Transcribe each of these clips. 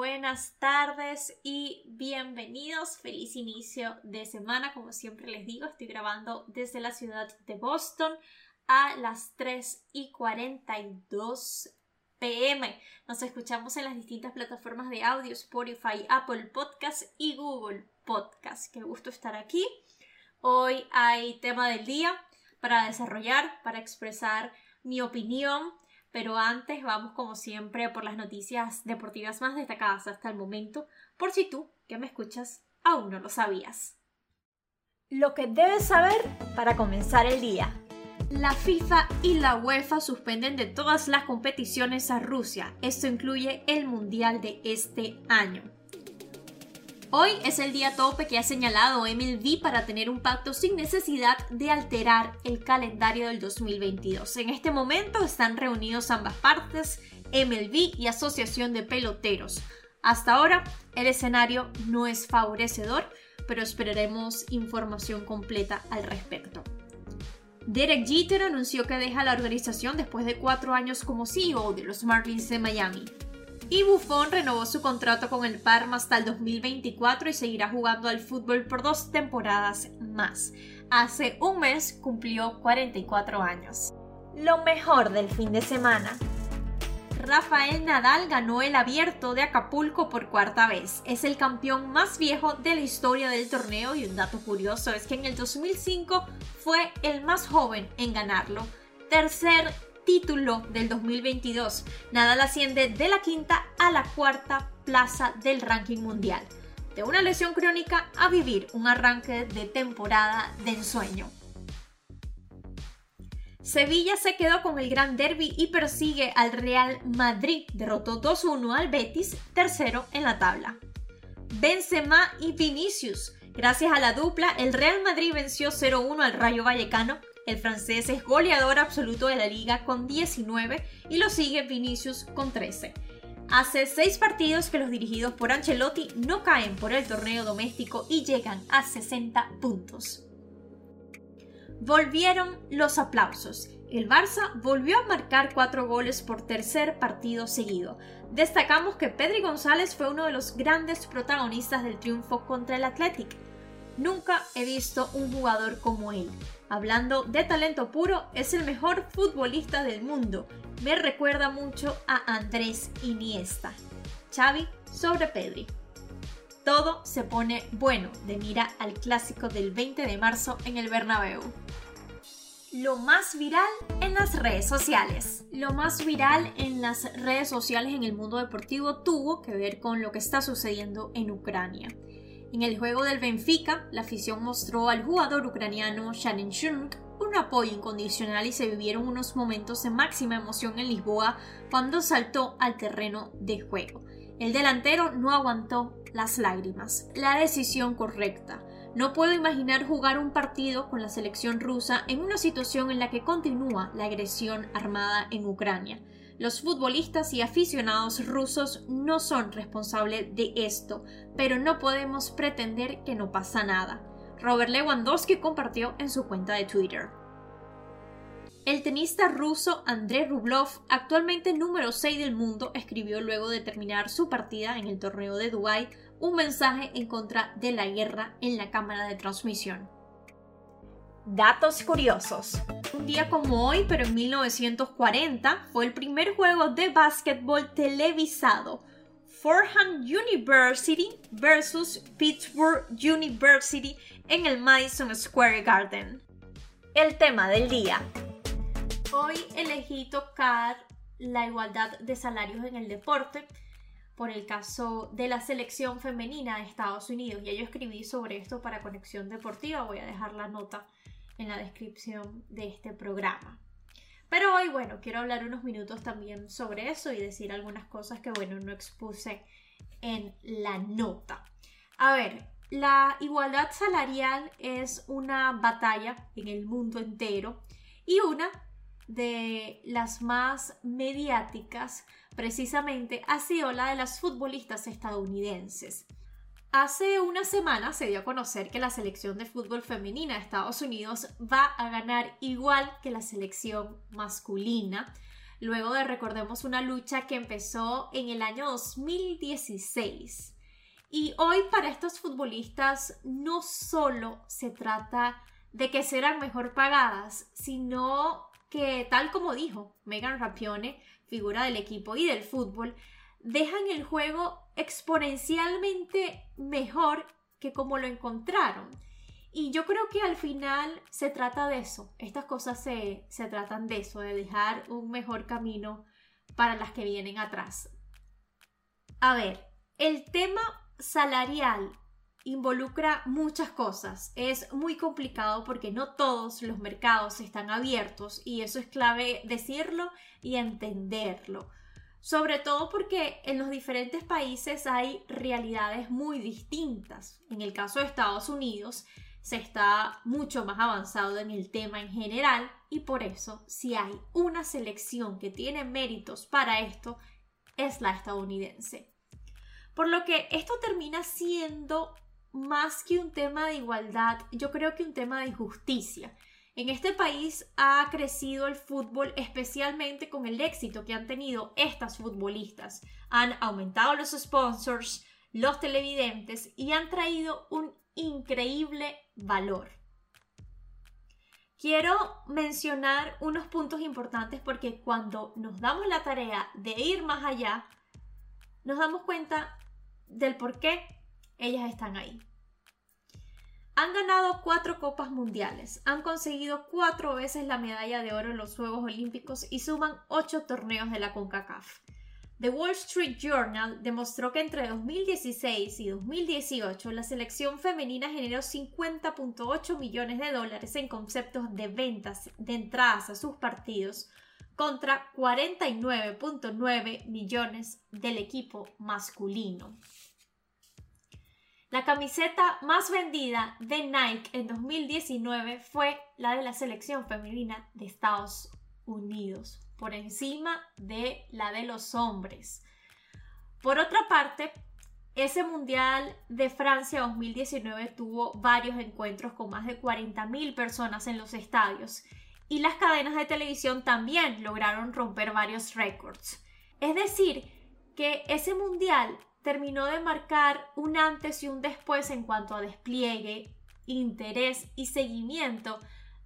Buenas tardes y bienvenidos. Feliz inicio de semana. Como siempre les digo, estoy grabando desde la ciudad de Boston a las 3 y 42 pm. Nos escuchamos en las distintas plataformas de audio, Spotify, Apple Podcast y Google Podcast. Qué gusto estar aquí. Hoy hay tema del día para desarrollar, para expresar mi opinión pero antes vamos como siempre por las noticias deportivas más destacadas hasta el momento, por si tú, que me escuchas, aún no lo sabías. Lo que debes saber para comenzar el día. La FIFA y la UEFA suspenden de todas las competiciones a Rusia. Esto incluye el Mundial de este año. Hoy es el día tope que ha señalado MLB para tener un pacto sin necesidad de alterar el calendario del 2022. En este momento están reunidos ambas partes, MLB y Asociación de Peloteros. Hasta ahora el escenario no es favorecedor, pero esperaremos información completa al respecto. Derek Jeter anunció que deja la organización después de cuatro años como CEO de los Marlins de Miami. Y Buffon renovó su contrato con el Parma hasta el 2024 y seguirá jugando al fútbol por dos temporadas más. Hace un mes cumplió 44 años. Lo mejor del fin de semana. Rafael Nadal ganó el abierto de Acapulco por cuarta vez. Es el campeón más viejo de la historia del torneo y un dato curioso es que en el 2005 fue el más joven en ganarlo. Tercer título del 2022. Nadal asciende de la quinta a la cuarta plaza del ranking mundial. De una lesión crónica a vivir un arranque de temporada de ensueño. Sevilla se quedó con el Gran Derby y persigue al Real Madrid. Derrotó 2-1 al Betis, tercero en la tabla. Benzema y Vinicius. Gracias a la dupla, el Real Madrid venció 0-1 al Rayo Vallecano el francés es goleador absoluto de la liga con 19 y lo sigue Vinicius con 13. Hace seis partidos que los dirigidos por Ancelotti no caen por el torneo doméstico y llegan a 60 puntos. Volvieron los aplausos. El Barça volvió a marcar cuatro goles por tercer partido seguido. Destacamos que Pedri González fue uno de los grandes protagonistas del triunfo contra el Athletic. Nunca he visto un jugador como él. Hablando de talento puro, es el mejor futbolista del mundo. Me recuerda mucho a Andrés Iniesta. Xavi sobre Pedri. Todo se pone bueno de mira al clásico del 20 de marzo en el Bernabéu. Lo más viral en las redes sociales. Lo más viral en las redes sociales en el mundo deportivo tuvo que ver con lo que está sucediendo en Ucrania. En el juego del Benfica, la afición mostró al jugador ucraniano Shannon Shunk un apoyo incondicional y se vivieron unos momentos de máxima emoción en Lisboa cuando saltó al terreno de juego. El delantero no aguantó las lágrimas. La decisión correcta. No puedo imaginar jugar un partido con la selección rusa en una situación en la que continúa la agresión armada en Ucrania. Los futbolistas y aficionados rusos no son responsables de esto, pero no podemos pretender que no pasa nada. Robert Lewandowski compartió en su cuenta de Twitter. El tenista ruso Andrei Rublev, actualmente número 6 del mundo, escribió luego de terminar su partida en el torneo de Dubái un mensaje en contra de la guerra en la cámara de transmisión. Datos curiosos. Un día como hoy, pero en 1940, fue el primer juego de básquetbol televisado. Fordham University versus Pittsburgh University en el Madison Square Garden. El tema del día. Hoy elegí tocar la igualdad de salarios en el deporte por el caso de la selección femenina de Estados Unidos. Ya yo escribí sobre esto para Conexión Deportiva, voy a dejar la nota en la descripción de este programa. Pero hoy, bueno, quiero hablar unos minutos también sobre eso y decir algunas cosas que, bueno, no expuse en la nota. A ver, la igualdad salarial es una batalla en el mundo entero y una de las más mediáticas precisamente ha sido la de las futbolistas estadounidenses. Hace una semana se dio a conocer que la selección de fútbol femenina de Estados Unidos va a ganar igual que la selección masculina, luego de recordemos una lucha que empezó en el año 2016. Y hoy para estos futbolistas no solo se trata de que serán mejor pagadas, sino que tal como dijo Megan Rapione, figura del equipo y del fútbol, dejan el juego exponencialmente mejor que como lo encontraron. Y yo creo que al final se trata de eso. Estas cosas se, se tratan de eso, de dejar un mejor camino para las que vienen atrás. A ver, el tema salarial involucra muchas cosas. Es muy complicado porque no todos los mercados están abiertos y eso es clave decirlo y entenderlo. Sobre todo porque en los diferentes países hay realidades muy distintas. En el caso de Estados Unidos se está mucho más avanzado en el tema en general y por eso si hay una selección que tiene méritos para esto es la estadounidense. Por lo que esto termina siendo más que un tema de igualdad, yo creo que un tema de justicia. En este país ha crecido el fútbol especialmente con el éxito que han tenido estas futbolistas. Han aumentado los sponsors, los televidentes y han traído un increíble valor. Quiero mencionar unos puntos importantes porque cuando nos damos la tarea de ir más allá, nos damos cuenta del por qué ellas están ahí. Han ganado cuatro copas mundiales, han conseguido cuatro veces la medalla de oro en los Juegos Olímpicos y suman ocho torneos de la CONCACAF. The Wall Street Journal demostró que entre 2016 y 2018 la selección femenina generó 50.8 millones de dólares en conceptos de ventas de entradas a sus partidos contra 49.9 millones del equipo masculino. La camiseta más vendida de Nike en 2019 fue la de la selección femenina de Estados Unidos, por encima de la de los hombres. Por otra parte, ese Mundial de Francia 2019 tuvo varios encuentros con más de 40.000 personas en los estadios y las cadenas de televisión también lograron romper varios récords. Es decir, que ese Mundial terminó de marcar un antes y un después en cuanto a despliegue, interés y seguimiento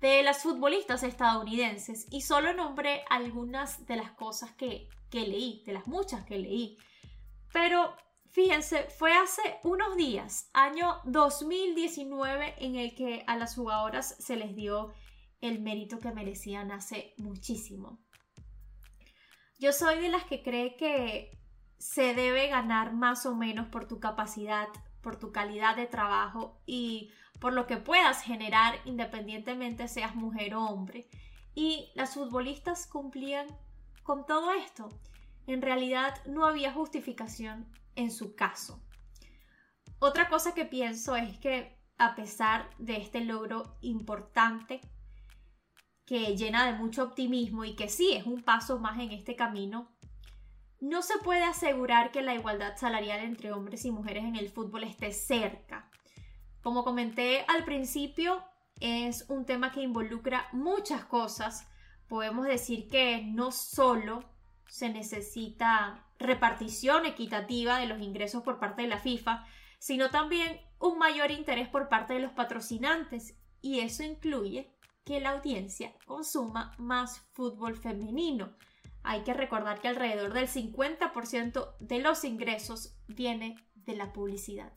de las futbolistas estadounidenses y solo nombré algunas de las cosas que, que leí, de las muchas que leí. Pero fíjense, fue hace unos días, año 2019, en el que a las jugadoras se les dio el mérito que merecían hace muchísimo. Yo soy de las que cree que se debe ganar más o menos por tu capacidad, por tu calidad de trabajo y por lo que puedas generar independientemente seas mujer o hombre. Y las futbolistas cumplían con todo esto. En realidad no había justificación en su caso. Otra cosa que pienso es que a pesar de este logro importante que llena de mucho optimismo y que sí es un paso más en este camino, no se puede asegurar que la igualdad salarial entre hombres y mujeres en el fútbol esté cerca. Como comenté al principio, es un tema que involucra muchas cosas. Podemos decir que no solo se necesita repartición equitativa de los ingresos por parte de la FIFA, sino también un mayor interés por parte de los patrocinantes y eso incluye que la audiencia consuma más fútbol femenino hay que recordar que alrededor del 50% de los ingresos viene de la publicidad.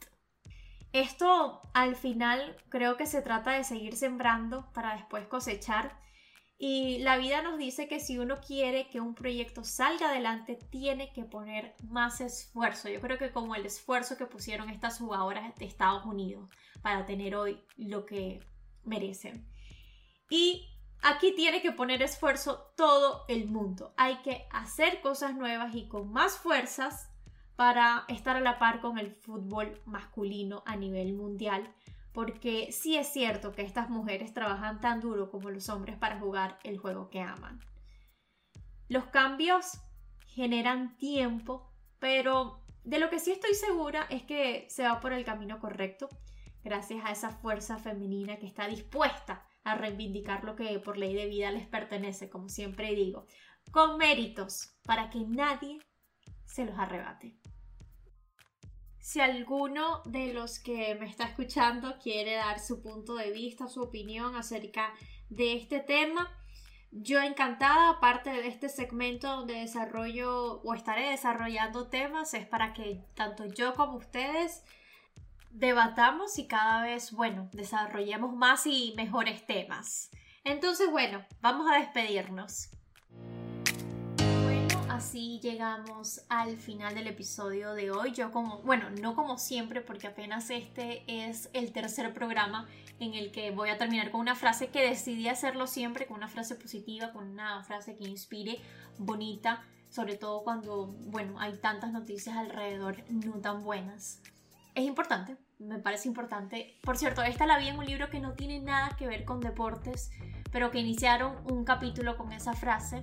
Esto al final creo que se trata de seguir sembrando para después cosechar y la vida nos dice que si uno quiere que un proyecto salga adelante tiene que poner más esfuerzo. Yo creo que como el esfuerzo que pusieron estas jugadoras de Estados Unidos para tener hoy lo que merecen. Y Aquí tiene que poner esfuerzo todo el mundo. Hay que hacer cosas nuevas y con más fuerzas para estar a la par con el fútbol masculino a nivel mundial, porque sí es cierto que estas mujeres trabajan tan duro como los hombres para jugar el juego que aman. Los cambios generan tiempo, pero de lo que sí estoy segura es que se va por el camino correcto, gracias a esa fuerza femenina que está dispuesta a reivindicar lo que por ley de vida les pertenece, como siempre digo, con méritos para que nadie se los arrebate. Si alguno de los que me está escuchando quiere dar su punto de vista, su opinión acerca de este tema, yo encantada, aparte de este segmento donde desarrollo o estaré desarrollando temas, es para que tanto yo como ustedes debatamos y cada vez, bueno, desarrollemos más y mejores temas. Entonces, bueno, vamos a despedirnos. Así llegamos al final del episodio de hoy. Yo como, bueno, no como siempre, porque apenas este es el tercer programa en el que voy a terminar con una frase que decidí hacerlo siempre, con una frase positiva, con una frase que inspire, bonita, sobre todo cuando, bueno, hay tantas noticias alrededor no tan buenas es importante, me parece importante. Por cierto, esta la vi en un libro que no tiene nada que ver con deportes, pero que iniciaron un capítulo con esa frase,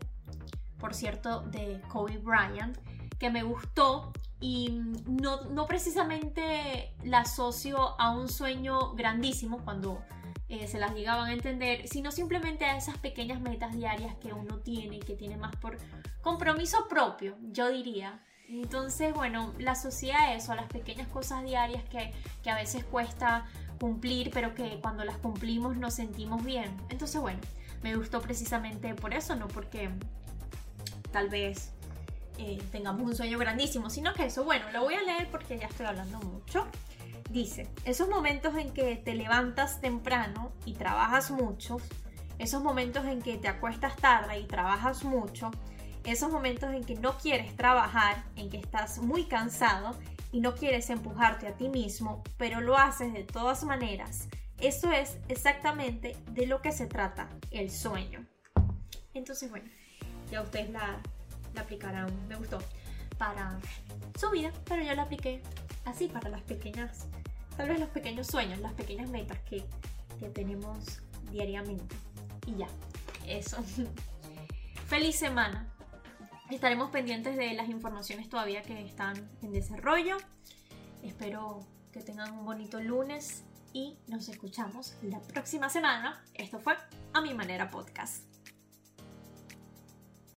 por cierto, de Kobe Bryant, que me gustó y no, no precisamente la asocio a un sueño grandísimo cuando eh, se las llegaban a entender, sino simplemente a esas pequeñas metas diarias que uno tiene que tiene más por compromiso propio, yo diría, entonces, bueno, la asocié eso, las pequeñas cosas diarias que, a veces cuesta cumplir, pero que cuando las cumplimos nos sentimos bien. Entonces, bueno, me gustó precisamente por eso, no porque tal vez eh, tengamos un sueño grandísimo, sino que eso, bueno, lo voy a leer porque ya estoy hablando mucho. Dice, esos momentos en que te levantas temprano y trabajas mucho, esos momentos en que te acuestas tarde y trabajas mucho, esos momentos en que no quieres trabajar, en que estás muy cansado y no quieres empujarte a ti mismo, pero lo haces de todas maneras. Eso es exactamente de lo que se trata el sueño. Entonces, bueno, ya ustedes la, aplicarán, me gustó, para su vida, pero yo la apliqué así para las pequeñas, tal vez los pequeños sueños, las pequeñas metas que, que tenemos diariamente. Y ya, eso. Feliz semana. Estaremos pendientes de las informaciones todavía que están en desarrollo. Espero que tengan un bonito lunes y nos escuchamos la próxima semana. Esto fue A Mi Manera Podcast.